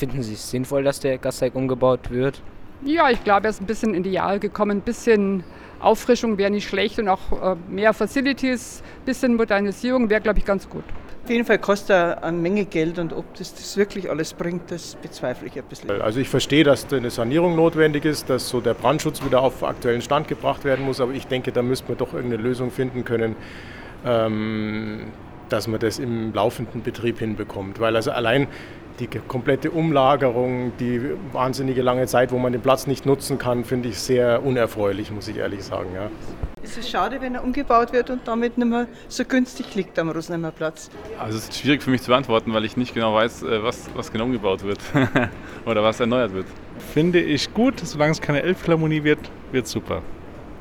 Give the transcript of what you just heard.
Finden Sie es sinnvoll, dass der Gasteig umgebaut wird? Ja, ich glaube, er ist ein bisschen in die Jahre gekommen. Ein bisschen Auffrischung wäre nicht schlecht und auch äh, mehr Facilities, ein bisschen Modernisierung wäre, glaube ich, ganz gut. Auf jeden Fall kostet er eine Menge Geld und ob das, das wirklich alles bringt, das bezweifle ich ein bisschen. Also ich verstehe, dass da eine Sanierung notwendig ist, dass so der Brandschutz wieder auf aktuellen Stand gebracht werden muss, aber ich denke, da müsste man doch irgendeine Lösung finden können, ähm, dass man das im laufenden Betrieb hinbekommt. Weil also allein die komplette Umlagerung, die wahnsinnige lange Zeit, wo man den Platz nicht nutzen kann, finde ich sehr unerfreulich, muss ich ehrlich sagen. Ja. Es ist schade, wenn er umgebaut wird und damit nicht mehr so günstig liegt am Rosenheimer Platz. Also es ist schwierig für mich zu beantworten, weil ich nicht genau weiß, äh, was, was genau umgebaut wird oder was erneuert wird. Finde ich gut, solange es keine Elbphilharmonie wird, wird super.